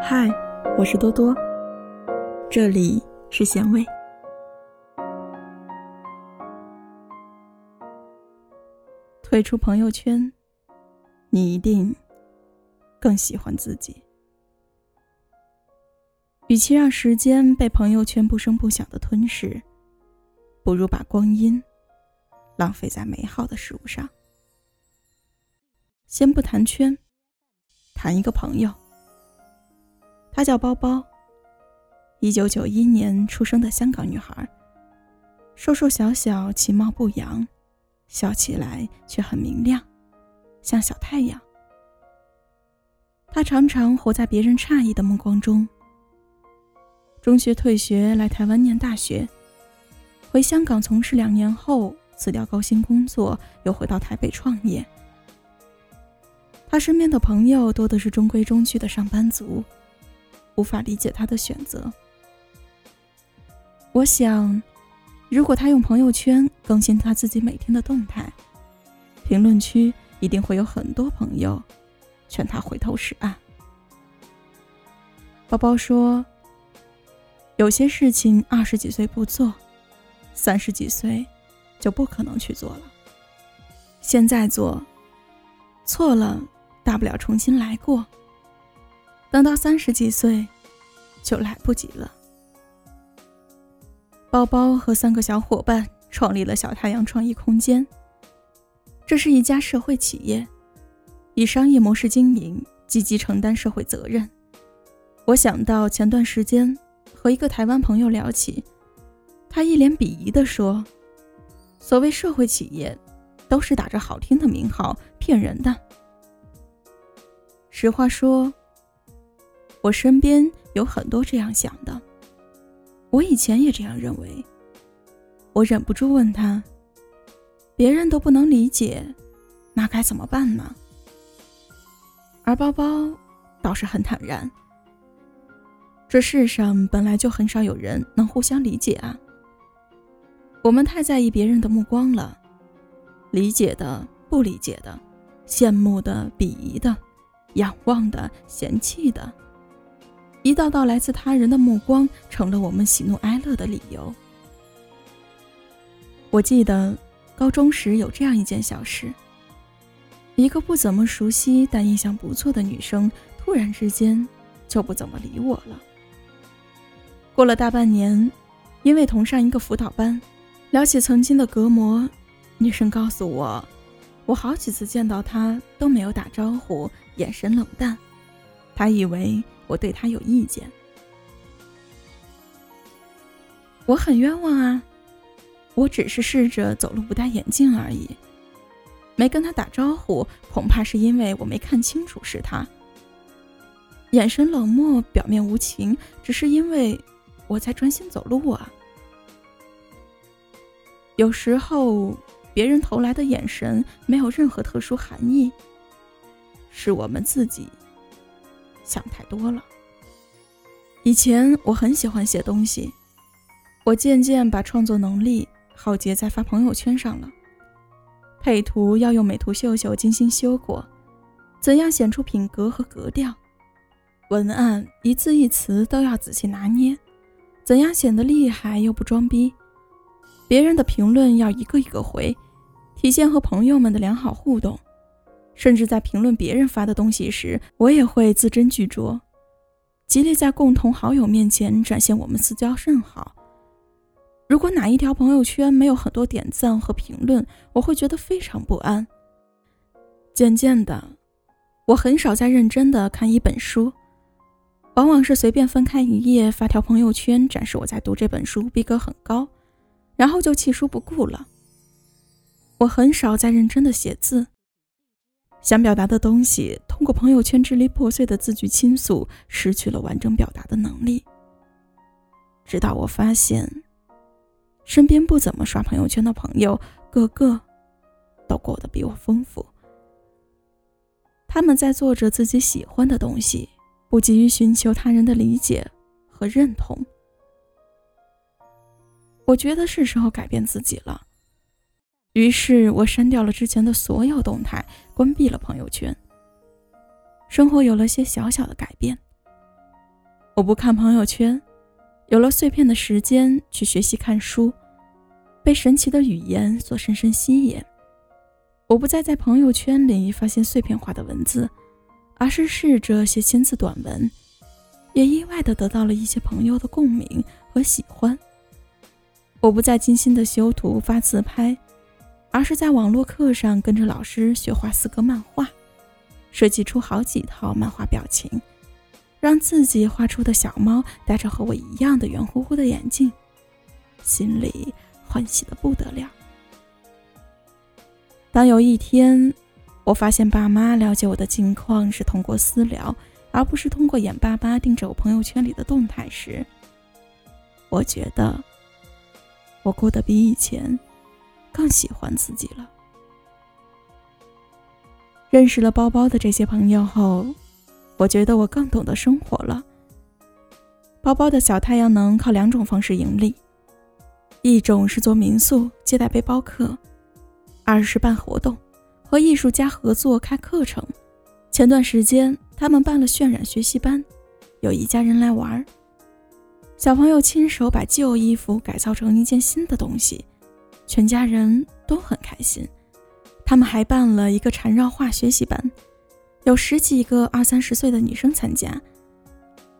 嗨，我是多多，这里是咸味。退出朋友圈，你一定更喜欢自己。与其让时间被朋友圈不声不响的吞噬，不如把光阴浪费在美好的事物上。先不谈圈，谈一个朋友。她叫包包，一九九一年出生的香港女孩，瘦瘦小小，其貌不扬，笑起来却很明亮，像小太阳。她常常活在别人诧异的目光中。中学退学来台湾念大学，回香港从事两年后辞掉高薪工作，又回到台北创业。他身边的朋友多的是中规中矩的上班族。无法理解他的选择。我想，如果他用朋友圈更新他自己每天的动态，评论区一定会有很多朋友劝他回头是岸。包包说：“有些事情二十几岁不做，三十几岁就不可能去做了。现在做，错了，大不了重新来过。”等到三十几岁，就来不及了。包包和三个小伙伴创立了小太阳创意空间。这是一家社会企业，以商业模式经营，积极承担社会责任。我想到前段时间和一个台湾朋友聊起，他一脸鄙夷地说：“所谓社会企业，都是打着好听的名号骗人的。”实话说。我身边有很多这样想的，我以前也这样认为。我忍不住问他：“别人都不能理解，那该怎么办呢？”而包包倒是很坦然：“这世上本来就很少有人能互相理解啊。我们太在意别人的目光了，理解的、不理解的，羡慕的、鄙夷的，仰望的、嫌弃的。”一道道来自他人的目光，成了我们喜怒哀乐的理由。我记得高中时有这样一件小事：一个不怎么熟悉但印象不错的女生，突然之间就不怎么理我了。过了大半年，因为同上一个辅导班，聊起曾经的隔膜，女生告诉我，我好几次见到她都没有打招呼，眼神冷淡，她以为。我对他有意见，我很冤枉啊！我只是试着走路不戴眼镜而已，没跟他打招呼，恐怕是因为我没看清楚是他。眼神冷漠，表面无情，只是因为我在专心走路啊。有时候，别人投来的眼神没有任何特殊含义，是我们自己。想太多了。以前我很喜欢写东西，我渐渐把创作能力耗竭在发朋友圈上了。配图要用美图秀秀精心修过，怎样显出品格和格调？文案一字一词都要仔细拿捏，怎样显得厉害又不装逼？别人的评论要一个一个回，体现和朋友们的良好互动。甚至在评论别人发的东西时，我也会字斟句酌，极力在共同好友面前展现我们私交甚好。如果哪一条朋友圈没有很多点赞和评论，我会觉得非常不安。渐渐的，我很少再认真的看一本书，往往是随便翻开一页，发条朋友圈展示我在读这本书，逼格很高，然后就弃书不顾了。我很少再认真的写字。想表达的东西，通过朋友圈支离破碎的字句倾诉，失去了完整表达的能力。直到我发现，身边不怎么刷朋友圈的朋友，个个都过得比我丰富。他们在做着自己喜欢的东西，不急于寻求他人的理解和认同。我觉得是时候改变自己了。于是我删掉了之前的所有动态，关闭了朋友圈。生活有了些小小的改变，我不看朋友圈，有了碎片的时间去学习看书，被神奇的语言所深深吸引。我不再在朋友圈里发现碎片化的文字，而是试着写千字短文，也意外的得到了一些朋友的共鸣和喜欢。我不再精心的修图发自拍，而是在网络课上跟着老师学画四格漫画。设计出好几套漫画表情，让自己画出的小猫戴着和我一样的圆乎乎的眼镜，心里欢喜的不得了。当有一天，我发现爸妈了解我的近况是通过私聊，而不是通过眼巴巴盯着我朋友圈里的动态时，我觉得我过得比以前更喜欢自己了。认识了包包的这些朋友后，我觉得我更懂得生活了。包包的小太阳能靠两种方式盈利，一种是做民宿接待背包客，二是办活动，和艺术家合作开课程。前段时间他们办了渲染学习班，有一家人来玩，小朋友亲手把旧衣服改造成一件新的东西，全家人都很开心。他们还办了一个缠绕画学习班，有十几个二三十岁的女生参加，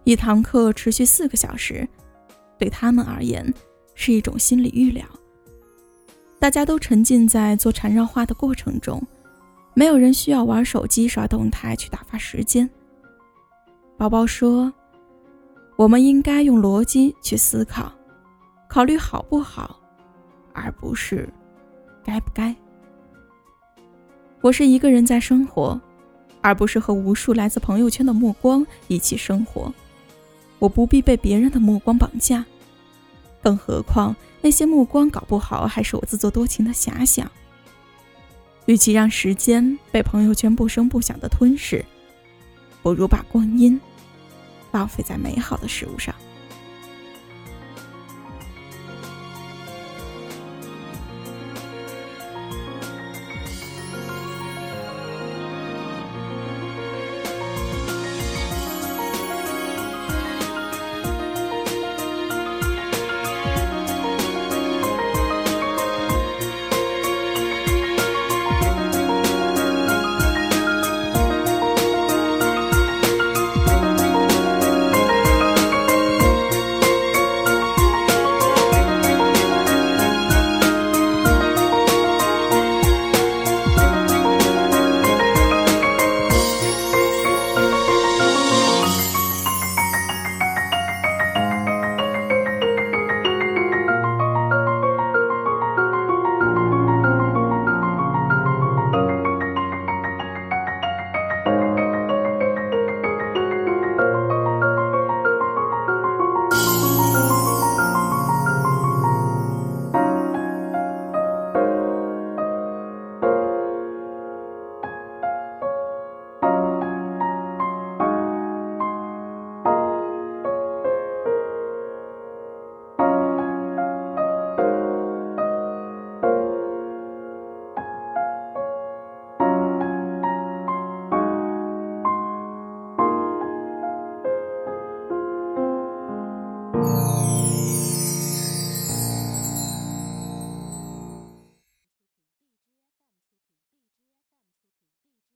一堂课持续四个小时，对他们而言是一种心理预疗。大家都沉浸在做缠绕画的过程中，没有人需要玩手机刷动态去打发时间。宝宝说：“我们应该用逻辑去思考，考虑好不好，而不是该不该。”我是一个人在生活，而不是和无数来自朋友圈的目光一起生活。我不必被别人的目光绑架，更何况那些目光搞不好还是我自作多情的遐想。与其让时间被朋友圈不声不响的吞噬，不如把光阴浪费在美好的事物上。